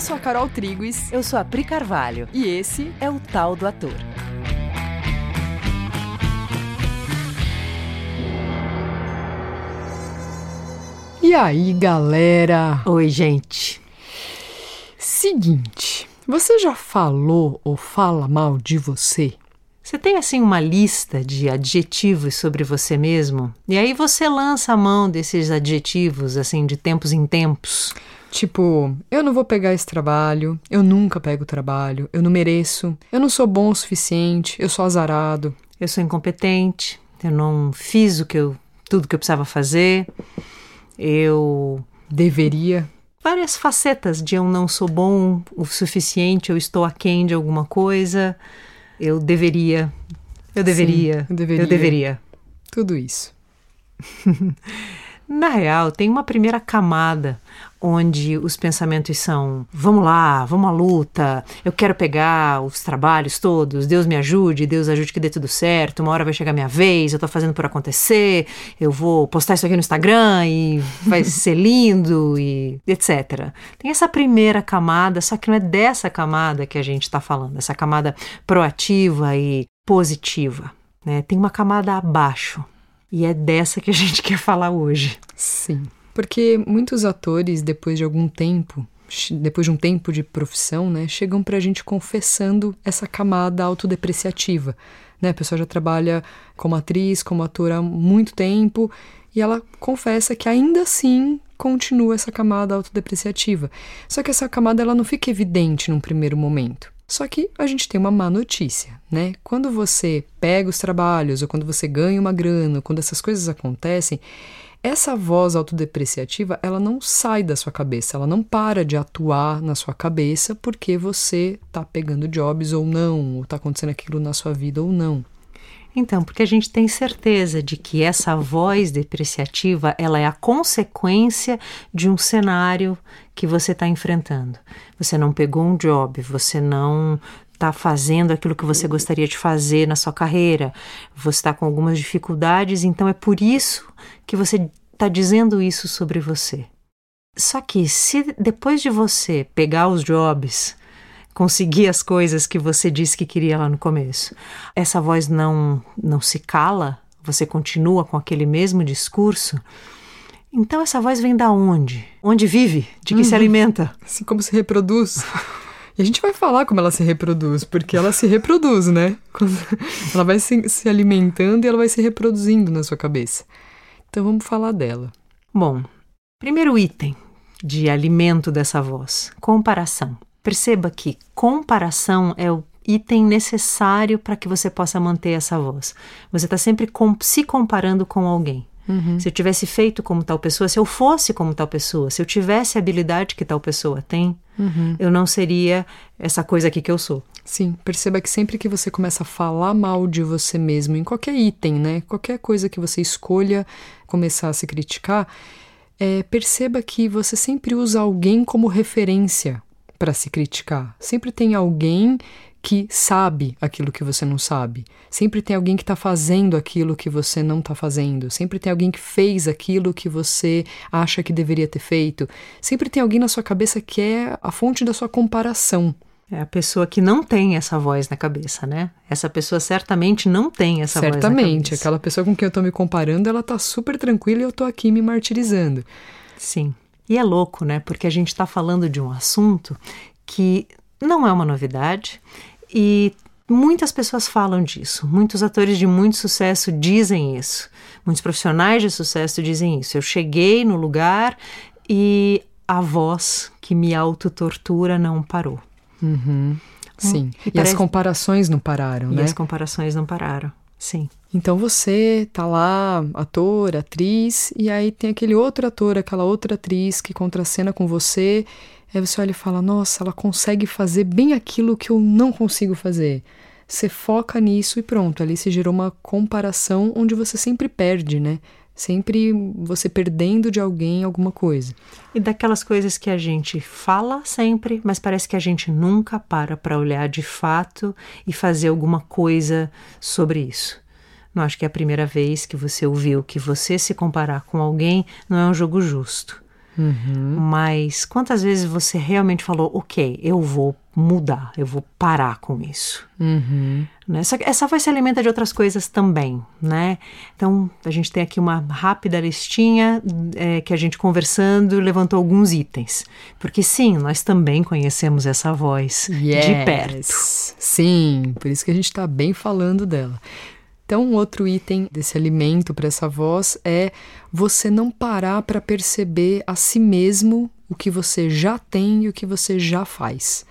Eu sou a Carol Triguis. Eu sou a Pri Carvalho. E esse é o Tal do Ator. E aí, galera? Oi, gente. Seguinte, você já falou ou fala mal de você? Você tem assim uma lista de adjetivos sobre você mesmo? E aí você lança a mão desses adjetivos assim de tempos em tempos? Tipo, eu não vou pegar esse trabalho, eu nunca pego o trabalho, eu não mereço, eu não sou bom o suficiente, eu sou azarado, eu sou incompetente, eu não fiz o que eu tudo que eu precisava fazer, eu deveria várias facetas de eu não sou bom o suficiente, eu estou aquém de alguma coisa, eu deveria, eu deveria, Sim, eu deveria, eu deveria. Tudo isso. Na real, tem uma primeira camada onde os pensamentos são: vamos lá, vamos à luta, eu quero pegar os trabalhos todos, Deus me ajude, Deus ajude que dê tudo certo, uma hora vai chegar minha vez, eu tô fazendo por acontecer, eu vou postar isso aqui no Instagram e vai ser lindo e etc. Tem essa primeira camada, só que não é dessa camada que a gente está falando, essa camada proativa e positiva. Né? Tem uma camada abaixo e é dessa que a gente quer falar hoje. Sim. Porque muitos atores, depois de algum tempo, depois de um tempo de profissão, né, chegam pra gente confessando essa camada autodepreciativa. Né? A pessoa já trabalha como atriz, como ator há muito tempo, e ela confessa que ainda assim continua essa camada autodepreciativa. Só que essa camada ela não fica evidente num primeiro momento. Só que a gente tem uma má notícia, né? Quando você pega os trabalhos, ou quando você ganha uma grana, quando essas coisas acontecem, essa voz autodepreciativa, ela não sai da sua cabeça, ela não para de atuar na sua cabeça porque você tá pegando jobs ou não, ou tá acontecendo aquilo na sua vida ou não. Então, porque a gente tem certeza de que essa voz depreciativa ela é a consequência de um cenário que você está enfrentando. Você não pegou um job, você não está fazendo aquilo que você gostaria de fazer na sua carreira, você está com algumas dificuldades, então é por isso que você está dizendo isso sobre você. Só que se depois de você pegar os jobs, conseguir as coisas que você disse que queria lá no começo. Essa voz não não se cala, você continua com aquele mesmo discurso. Então essa voz vem da onde? Onde vive? De que uhum. se alimenta? Assim como se reproduz. E a gente vai falar como ela se reproduz, porque ela se reproduz, né? Ela vai se, se alimentando e ela vai se reproduzindo na sua cabeça. Então vamos falar dela. Bom, primeiro item de alimento dessa voz: comparação. Perceba que comparação é o item necessário para que você possa manter essa voz. Você está sempre com, se comparando com alguém. Uhum. Se eu tivesse feito como tal pessoa, se eu fosse como tal pessoa, se eu tivesse a habilidade que tal pessoa tem, uhum. eu não seria essa coisa aqui que eu sou. Sim, perceba que sempre que você começa a falar mal de você mesmo, em qualquer item, né? Qualquer coisa que você escolha começar a se criticar, é, perceba que você sempre usa alguém como referência para se criticar. Sempre tem alguém que sabe aquilo que você não sabe. Sempre tem alguém que está fazendo aquilo que você não está fazendo. Sempre tem alguém que fez aquilo que você acha que deveria ter feito. Sempre tem alguém na sua cabeça que é a fonte da sua comparação. É a pessoa que não tem essa voz na cabeça, né? Essa pessoa certamente não tem essa certamente, voz na cabeça. Certamente. Aquela pessoa com quem eu estou me comparando, ela está super tranquila e eu estou aqui me martirizando. Sim. E é louco, né? Porque a gente está falando de um assunto que não é uma novidade e muitas pessoas falam disso. Muitos atores de muito sucesso dizem isso. Muitos profissionais de sucesso dizem isso. Eu cheguei no lugar e a voz que me autotortura não parou. Uhum. Sim. E, e parece... as comparações não pararam, e né? as comparações não pararam. Sim. Então você tá lá, ator, atriz, e aí tem aquele outro ator, aquela outra atriz que contracena com você, aí você olha e fala: Nossa, ela consegue fazer bem aquilo que eu não consigo fazer. Você foca nisso e pronto, ali se gerou uma comparação onde você sempre perde, né? Sempre você perdendo de alguém alguma coisa. E daquelas coisas que a gente fala sempre, mas parece que a gente nunca para para olhar de fato e fazer alguma coisa sobre isso. Não acho que é a primeira vez que você ouviu que você se comparar com alguém não é um jogo justo. Uhum. Mas quantas vezes você realmente falou, ok, eu vou mudar, eu vou parar com isso? Uhum. Né? Essa, essa voz se alimenta de outras coisas também, né? Então, a gente tem aqui uma rápida listinha é, que a gente conversando levantou alguns itens. Porque sim, nós também conhecemos essa voz yes. de perto. Sim, por isso que a gente está bem falando dela. Então, um outro item desse alimento para essa voz é você não parar para perceber a si mesmo o que você já tem e o que você já faz.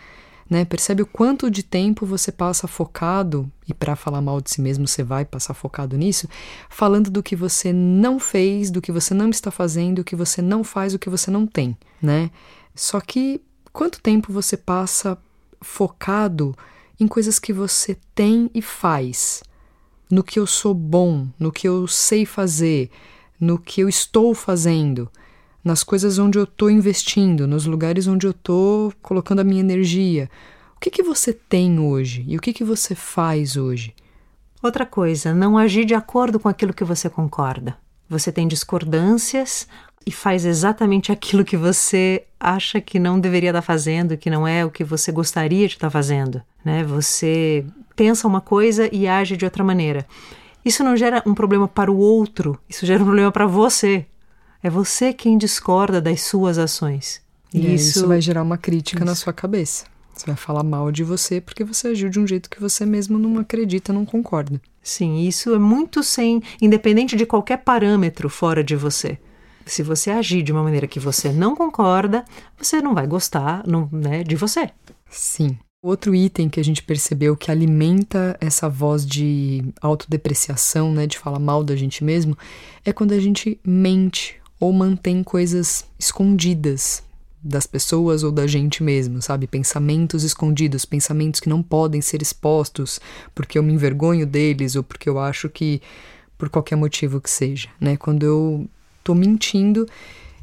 Né? Percebe o quanto de tempo você passa focado, e para falar mal de si mesmo você vai passar focado nisso, falando do que você não fez, do que você não está fazendo, o que você não faz, o que você não tem, né? Só que quanto tempo você passa focado em coisas que você tem e faz? No que eu sou bom, no que eu sei fazer, no que eu estou fazendo, nas coisas onde eu estou investindo, nos lugares onde eu estou colocando a minha energia. O que, que você tem hoje e o que, que você faz hoje? Outra coisa, não agir de acordo com aquilo que você concorda. Você tem discordâncias e faz exatamente aquilo que você acha que não deveria estar fazendo, que não é o que você gostaria de estar fazendo. Né? Você pensa uma coisa e age de outra maneira. Isso não gera um problema para o outro, isso gera um problema para você. É você quem discorda das suas ações. E isso... isso vai gerar uma crítica isso. na sua cabeça. Você vai falar mal de você porque você agiu de um jeito que você mesmo não acredita, não concorda. Sim, isso é muito sem, independente de qualquer parâmetro fora de você. Se você agir de uma maneira que você não concorda, você não vai gostar não, né, de você. Sim. Outro item que a gente percebeu que alimenta essa voz de autodepreciação, né, de falar mal da gente mesmo, é quando a gente mente ou mantém coisas escondidas das pessoas ou da gente mesmo, sabe? Pensamentos escondidos, pensamentos que não podem ser expostos porque eu me envergonho deles ou porque eu acho que por qualquer motivo que seja, né? Quando eu tô mentindo,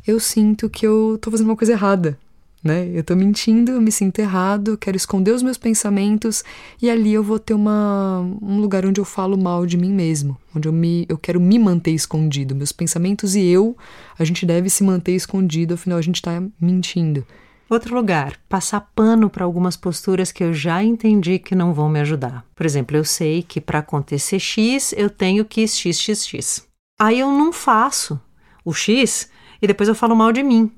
eu sinto que eu tô fazendo uma coisa errada, né? Eu tô mentindo, eu me sinto errado, quero esconder os meus pensamentos e ali eu vou ter uma, um lugar onde eu falo mal de mim mesmo, onde eu, me, eu quero me manter escondido. Meus pensamentos e eu, a gente deve se manter escondido, afinal a gente tá mentindo. Outro lugar, passar pano para algumas posturas que eu já entendi que não vão me ajudar. Por exemplo, eu sei que para acontecer X eu tenho que XXX. Aí eu não faço o X e depois eu falo mal de mim.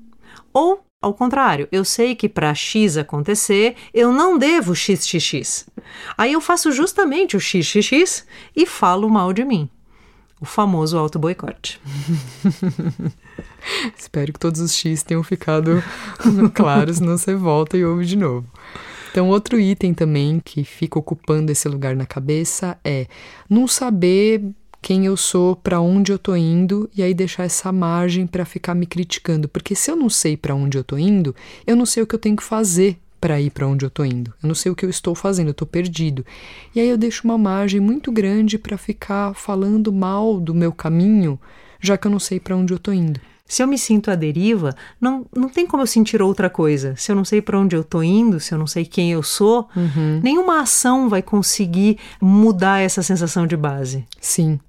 Ou ao contrário, eu sei que para X acontecer, eu não devo XXX. Aí eu faço justamente o XXX e falo mal de mim. O famoso auto-boicote. Espero que todos os X tenham ficado claros, senão você volta e ouve de novo. Então, outro item também que fica ocupando esse lugar na cabeça é não saber quem eu sou, para onde eu tô indo e aí deixar essa margem para ficar me criticando, porque se eu não sei para onde eu tô indo, eu não sei o que eu tenho que fazer para ir para onde eu tô indo. Eu não sei o que eu estou fazendo, eu tô perdido. E aí eu deixo uma margem muito grande para ficar falando mal do meu caminho, já que eu não sei para onde eu tô indo. Se eu me sinto à deriva, não, não tem como eu sentir outra coisa. Se eu não sei para onde eu tô indo, se eu não sei quem eu sou, uhum. nenhuma ação vai conseguir mudar essa sensação de base. Sim.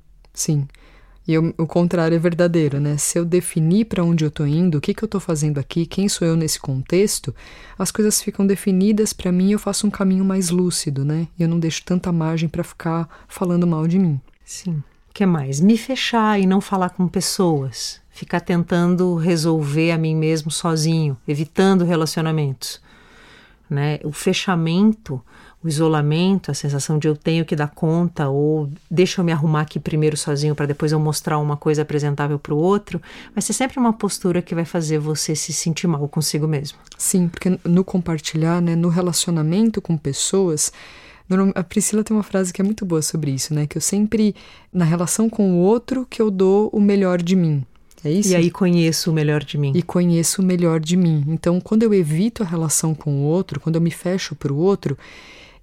Sim. E eu, o contrário é verdadeiro, né? Se eu definir para onde eu estou indo, o que, que eu estou fazendo aqui, quem sou eu nesse contexto, as coisas ficam definidas para mim e eu faço um caminho mais lúcido, né? E eu não deixo tanta margem para ficar falando mal de mim. Sim. O que mais? Me fechar e não falar com pessoas. Ficar tentando resolver a mim mesmo sozinho, evitando relacionamentos. Né? O fechamento o isolamento, a sensação de eu tenho que dar conta ou deixa eu me arrumar aqui primeiro sozinho para depois eu mostrar uma coisa apresentável para o outro, vai ser sempre uma postura que vai fazer você se sentir mal consigo mesmo. Sim, porque no compartilhar, né, no relacionamento com pessoas, a Priscila tem uma frase que é muito boa sobre isso, né, que eu sempre na relação com o outro que eu dou o melhor de mim. É isso? E aí conheço o melhor de mim. E conheço o melhor de mim. Então, quando eu evito a relação com o outro, quando eu me fecho para o outro,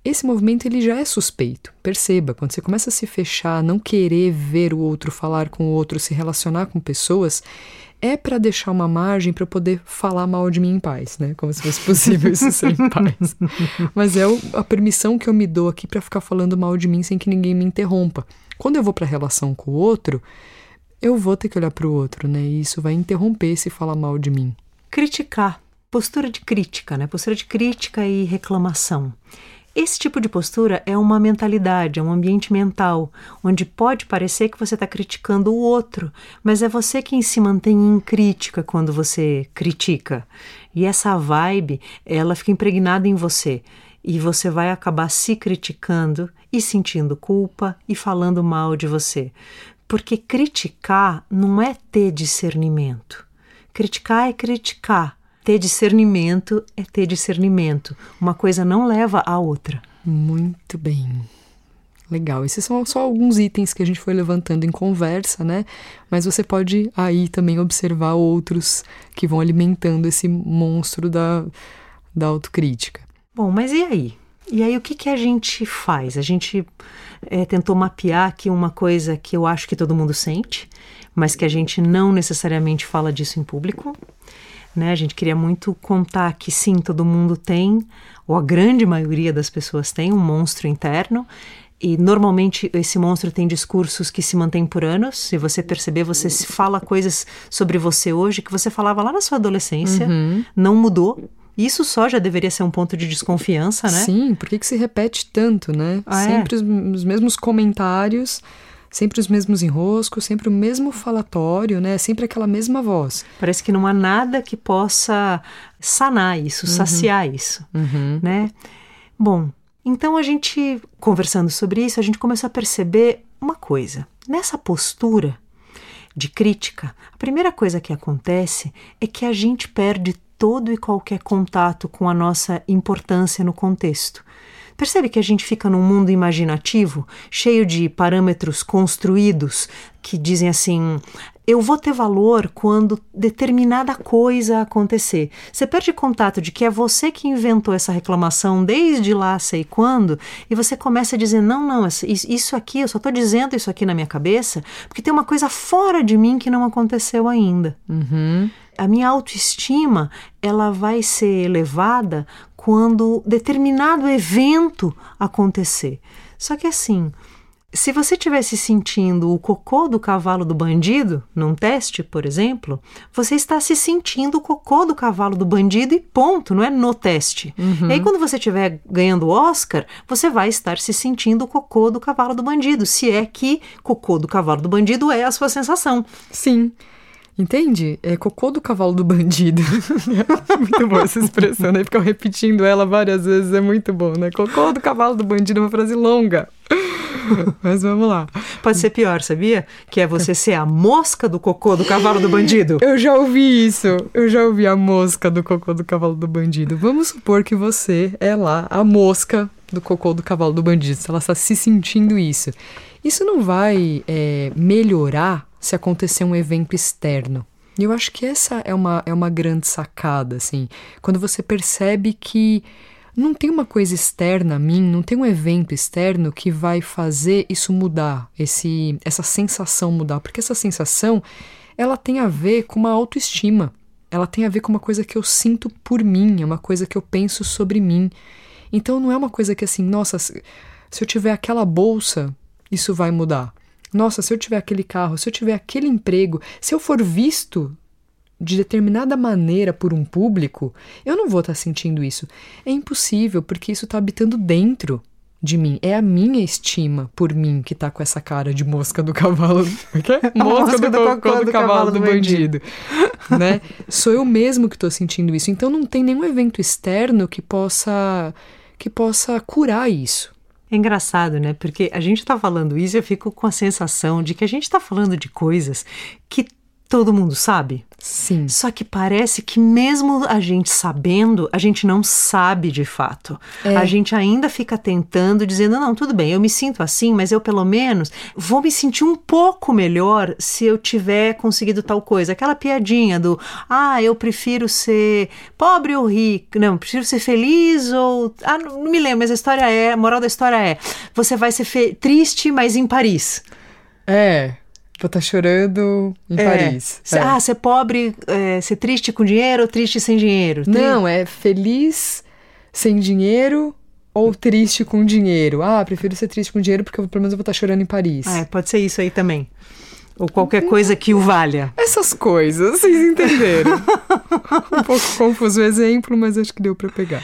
esse movimento ele já é suspeito. Perceba, quando você começa a se fechar, não querer ver o outro, falar com o outro, se relacionar com pessoas, é para deixar uma margem para eu poder falar mal de mim em paz, né? Como se fosse possível isso ser em paz. Mas é a permissão que eu me dou aqui para ficar falando mal de mim sem que ninguém me interrompa. Quando eu vou para a relação com o outro, eu vou ter que olhar para o outro, né? E isso vai interromper se falar mal de mim. criticar, postura de crítica, né? Postura de crítica e reclamação. Esse tipo de postura é uma mentalidade, é um ambiente mental, onde pode parecer que você está criticando o outro, mas é você quem se mantém em crítica quando você critica. E essa vibe, ela fica impregnada em você. E você vai acabar se criticando e sentindo culpa e falando mal de você. Porque criticar não é ter discernimento. Criticar é criticar. Ter discernimento é ter discernimento. Uma coisa não leva à outra. Muito bem. Legal. Esses são só alguns itens que a gente foi levantando em conversa, né? Mas você pode aí também observar outros que vão alimentando esse monstro da, da autocrítica. Bom, mas e aí? E aí o que, que a gente faz? A gente é, tentou mapear aqui uma coisa que eu acho que todo mundo sente, mas que a gente não necessariamente fala disso em público, né? A gente queria muito contar que sim, todo mundo tem, ou a grande maioria das pessoas tem, um monstro interno. E normalmente esse monstro tem discursos que se mantêm por anos. Se você perceber, você fala coisas sobre você hoje que você falava lá na sua adolescência, uhum. não mudou. Isso só já deveria ser um ponto de desconfiança, né? Sim, por que, que se repete tanto, né? Ah, é? Sempre é? os, os mesmos comentários sempre os mesmos enroscos, sempre o mesmo falatório, né? Sempre aquela mesma voz. Parece que não há nada que possa sanar isso, uhum. saciar isso, uhum. né? Bom, então a gente conversando sobre isso, a gente começou a perceber uma coisa. Nessa postura de crítica, a primeira coisa que acontece é que a gente perde todo e qualquer contato com a nossa importância no contexto. Percebe que a gente fica num mundo imaginativo, cheio de parâmetros construídos que dizem assim: eu vou ter valor quando determinada coisa acontecer. Você perde contato de que é você que inventou essa reclamação desde lá, sei quando, e você começa a dizer: não, não, isso aqui, eu só estou dizendo isso aqui na minha cabeça porque tem uma coisa fora de mim que não aconteceu ainda. Uhum. A minha autoestima ela vai ser elevada quando determinado evento acontecer. Só que assim, se você estivesse sentindo o cocô do cavalo do bandido, num teste, por exemplo, você está se sentindo o cocô do cavalo do bandido e ponto, não é no teste. Uhum. E aí, quando você estiver ganhando o Oscar, você vai estar se sentindo o cocô do cavalo do bandido, se é que cocô do cavalo do bandido é a sua sensação. Sim. Entende? É cocô do cavalo do bandido. muito boa essa expressão, né? Ficar repetindo ela várias vezes é muito bom, né? Cocô do cavalo do bandido é uma frase longa. Mas vamos lá. Pode ser pior, sabia? Que é você ser a mosca do cocô do cavalo do bandido. Eu já ouvi isso. Eu já ouvi a mosca do cocô do cavalo do bandido. Vamos supor que você é lá a mosca do cocô do cavalo do bandido. Se ela está se sentindo isso. Isso não vai é, melhorar se acontecer um evento externo. E eu acho que essa é uma, é uma grande sacada, assim. Quando você percebe que não tem uma coisa externa a mim, não tem um evento externo que vai fazer isso mudar, esse, essa sensação mudar. Porque essa sensação, ela tem a ver com uma autoestima. Ela tem a ver com uma coisa que eu sinto por mim, é uma coisa que eu penso sobre mim. Então não é uma coisa que assim, nossa, se eu tiver aquela bolsa, isso vai mudar. Nossa, se eu tiver aquele carro, se eu tiver aquele emprego, se eu for visto de determinada maneira por um público, eu não vou estar tá sentindo isso. É impossível, porque isso está habitando dentro de mim. É a minha estima por mim que está com essa cara de mosca do cavalo. mosca, mosca do, do, cocô do, do cavalo do bandido. né? Sou eu mesmo que estou sentindo isso. Então não tem nenhum evento externo que possa que possa curar isso. É engraçado, né? Porque a gente está falando isso e eu fico com a sensação de que a gente está falando de coisas que todo mundo sabe. Sim. Só que parece que mesmo a gente sabendo, a gente não sabe de fato. É. A gente ainda fica tentando, dizendo: não, tudo bem, eu me sinto assim, mas eu pelo menos vou me sentir um pouco melhor se eu tiver conseguido tal coisa. Aquela piadinha do: ah, eu prefiro ser pobre ou rico. Não, prefiro ser feliz ou. Ah, não me lembro, mas a história é: a moral da história é: você vai ser triste, mas em Paris. É. Vou estar tá chorando em é. Paris. É. Ah, ser pobre, é, ser triste com dinheiro ou triste sem dinheiro? Não, é feliz sem dinheiro ou triste com dinheiro. Ah, prefiro ser triste com dinheiro porque pelo menos eu vou estar tá chorando em Paris. Ah, pode ser isso aí também. Ou qualquer coisa que o valha. Essas coisas, vocês entenderam. um pouco confuso o exemplo, mas acho que deu para pegar.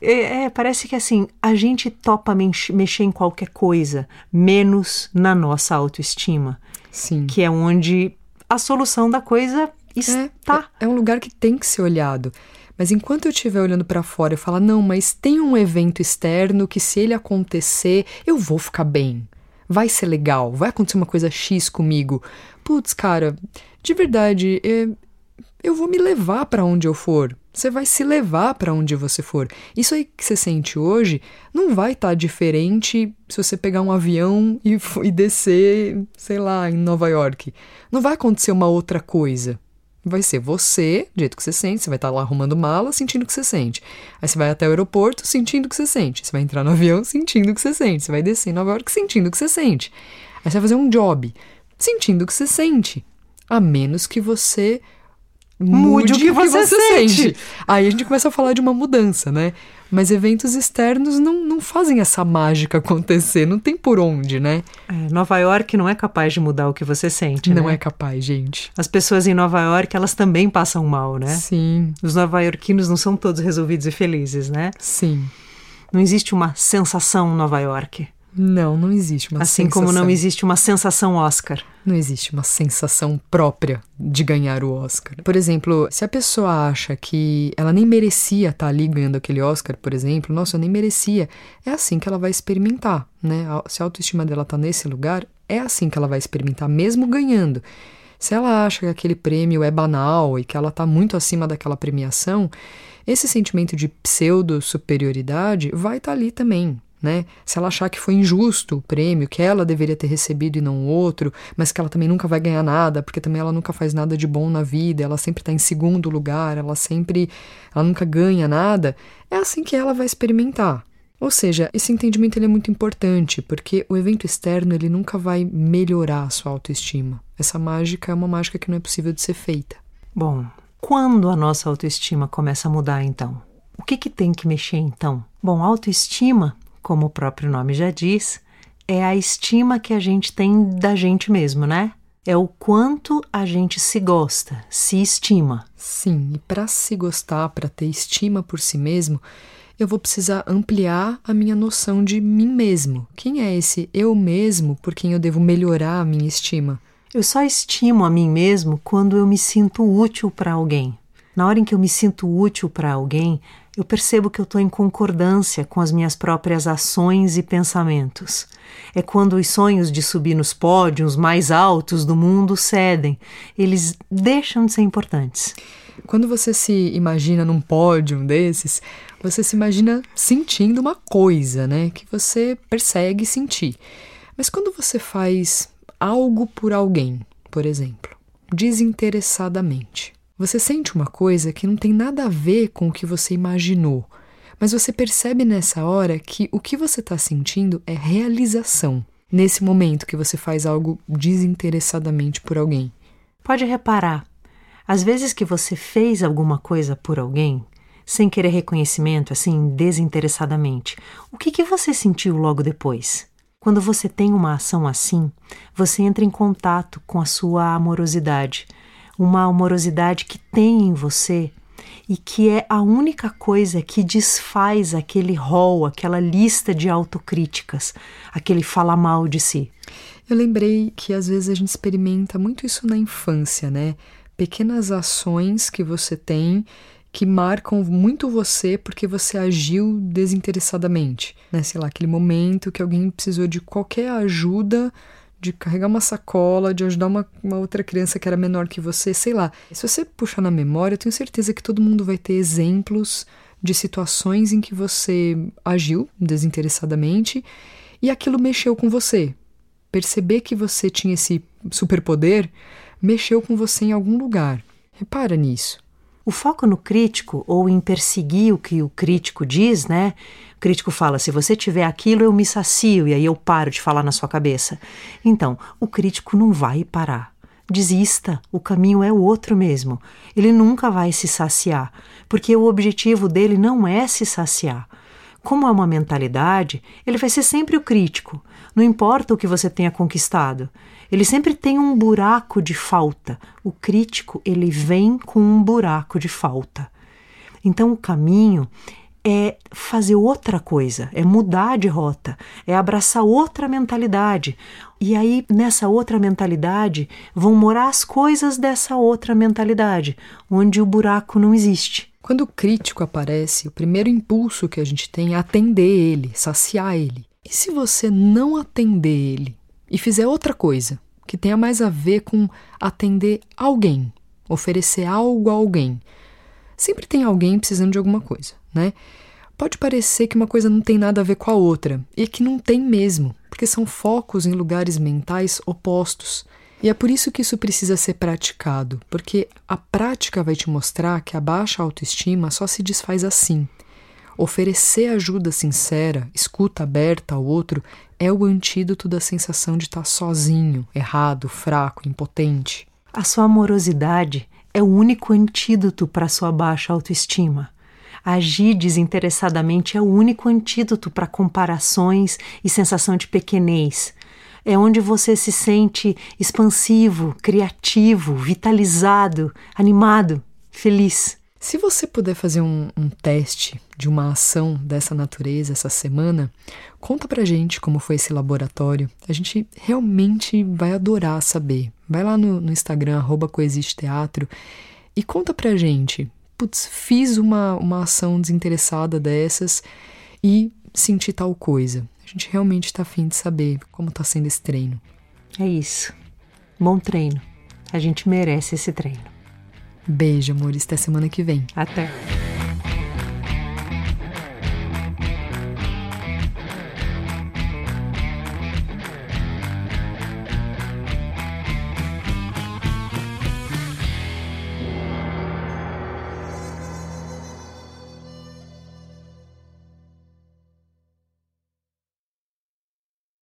É, é, parece que assim, a gente topa mexer em qualquer coisa, menos na nossa autoestima. Sim. Que é onde a solução da coisa está. É, é um lugar que tem que ser olhado. Mas enquanto eu estiver olhando para fora e falar, não, mas tem um evento externo que se ele acontecer, eu vou ficar bem vai ser legal, vai acontecer uma coisa X comigo. Putz, cara, de verdade, é, eu vou me levar para onde eu for. Você vai se levar para onde você for. Isso aí que você sente hoje não vai estar tá diferente se você pegar um avião e, e descer, sei lá, em Nova York. Não vai acontecer uma outra coisa vai ser você, do jeito que você sente, você vai estar lá arrumando mala, sentindo o que você sente. Aí você vai até o aeroporto sentindo o que você sente. Você vai entrar no avião sentindo o que você sente. Você vai descer em Nova York sentindo o que você sente. Aí você vai fazer um job sentindo o que você sente. A menos que você mude, o que, que você, você sente. sente. Aí a gente começa a falar de uma mudança, né? Mas eventos externos não, não fazem essa mágica acontecer, não tem por onde, né? É, Nova York não é capaz de mudar o que você sente, Não né? é capaz, gente. As pessoas em Nova York, elas também passam mal, né? Sim. Os nova-iorquinos não são todos resolvidos e felizes, né? Sim. Não existe uma sensação Nova York. Não, não existe uma assim sensação. como não existe uma sensação Oscar. Não existe uma sensação própria de ganhar o Oscar. Por exemplo, se a pessoa acha que ela nem merecia estar ali ganhando aquele Oscar, por exemplo, nossa, eu nem merecia, é assim que ela vai experimentar, né? Se a autoestima dela está nesse lugar, é assim que ela vai experimentar, mesmo ganhando. Se ela acha que aquele prêmio é banal e que ela está muito acima daquela premiação, esse sentimento de pseudo-superioridade vai estar tá ali também né? Se ela achar que foi injusto o prêmio, que ela deveria ter recebido e não outro, mas que ela também nunca vai ganhar nada, porque também ela nunca faz nada de bom na vida, ela sempre está em segundo lugar, ela sempre, ela nunca ganha nada, é assim que ela vai experimentar. Ou seja, esse entendimento ele é muito importante, porque o evento externo ele nunca vai melhorar a sua autoestima. Essa mágica é uma mágica que não é possível de ser feita. Bom, quando a nossa autoestima começa a mudar então? O que, que tem que mexer então? Bom, autoestima como o próprio nome já diz, é a estima que a gente tem da gente mesmo, né? É o quanto a gente se gosta, se estima. Sim, e para se gostar, para ter estima por si mesmo, eu vou precisar ampliar a minha noção de mim mesmo. Quem é esse eu mesmo por quem eu devo melhorar a minha estima? Eu só estimo a mim mesmo quando eu me sinto útil para alguém. Na hora em que eu me sinto útil para alguém, eu percebo que eu estou em concordância com as minhas próprias ações e pensamentos. É quando os sonhos de subir nos pódios mais altos do mundo cedem, eles deixam de ser importantes. Quando você se imagina num pódio desses, você se imagina sentindo uma coisa, né, que você persegue sentir. Mas quando você faz algo por alguém, por exemplo, desinteressadamente, você sente uma coisa que não tem nada a ver com o que você imaginou, mas você percebe nessa hora que o que você está sentindo é realização, nesse momento que você faz algo desinteressadamente por alguém. Pode reparar, às vezes que você fez alguma coisa por alguém, sem querer reconhecimento, assim, desinteressadamente, o que, que você sentiu logo depois? Quando você tem uma ação assim, você entra em contato com a sua amorosidade uma amorosidade que tem em você e que é a única coisa que desfaz aquele rol, aquela lista de autocríticas, aquele falar mal de si. Eu lembrei que às vezes a gente experimenta muito isso na infância, né? Pequenas ações que você tem que marcam muito você porque você agiu desinteressadamente, né? Sei lá, aquele momento que alguém precisou de qualquer ajuda de carregar uma sacola, de ajudar uma, uma outra criança que era menor que você, sei lá. Se você puxar na memória, eu tenho certeza que todo mundo vai ter exemplos de situações em que você agiu desinteressadamente e aquilo mexeu com você. Perceber que você tinha esse superpoder mexeu com você em algum lugar. Repara nisso. O foco no crítico ou em perseguir o que o crítico diz, né? O crítico fala: se você tiver aquilo, eu me sacio e aí eu paro de falar na sua cabeça. Então, o crítico não vai parar. Desista, o caminho é o outro mesmo. Ele nunca vai se saciar, porque o objetivo dele não é se saciar. Como é uma mentalidade, ele vai ser sempre o crítico. Não importa o que você tenha conquistado, ele sempre tem um buraco de falta. O crítico, ele vem com um buraco de falta. Então o caminho é fazer outra coisa, é mudar de rota, é abraçar outra mentalidade. E aí, nessa outra mentalidade, vão morar as coisas dessa outra mentalidade, onde o buraco não existe. Quando o crítico aparece, o primeiro impulso que a gente tem é atender ele, saciar ele. E se você não atender ele e fizer outra coisa que tenha mais a ver com atender alguém, oferecer algo a alguém, sempre tem alguém precisando de alguma coisa né? Pode parecer que uma coisa não tem nada a ver com a outra, e que não tem mesmo, porque são focos em lugares mentais opostos. E é por isso que isso precisa ser praticado, porque a prática vai te mostrar que a baixa autoestima só se desfaz assim. Oferecer ajuda sincera, escuta aberta ao outro, é o antídoto da sensação de estar sozinho, errado, fraco, impotente. A sua amorosidade é o único antídoto para a sua baixa autoestima. Agir desinteressadamente é o único antídoto para comparações e sensação de pequenez. É onde você se sente expansivo, criativo, vitalizado, animado, feliz. Se você puder fazer um, um, teste de uma ação dessa natureza essa semana, conta pra gente como foi esse laboratório. A gente realmente vai adorar saber. Vai lá no, no Instagram, arroba Coexiste Teatro, e conta pra gente putz, fiz uma, uma ação desinteressada dessas e senti tal coisa. A gente realmente está afim de saber como está sendo esse treino. É isso. Bom treino. A gente merece esse treino. Beijo, amores. Até semana que vem. Até.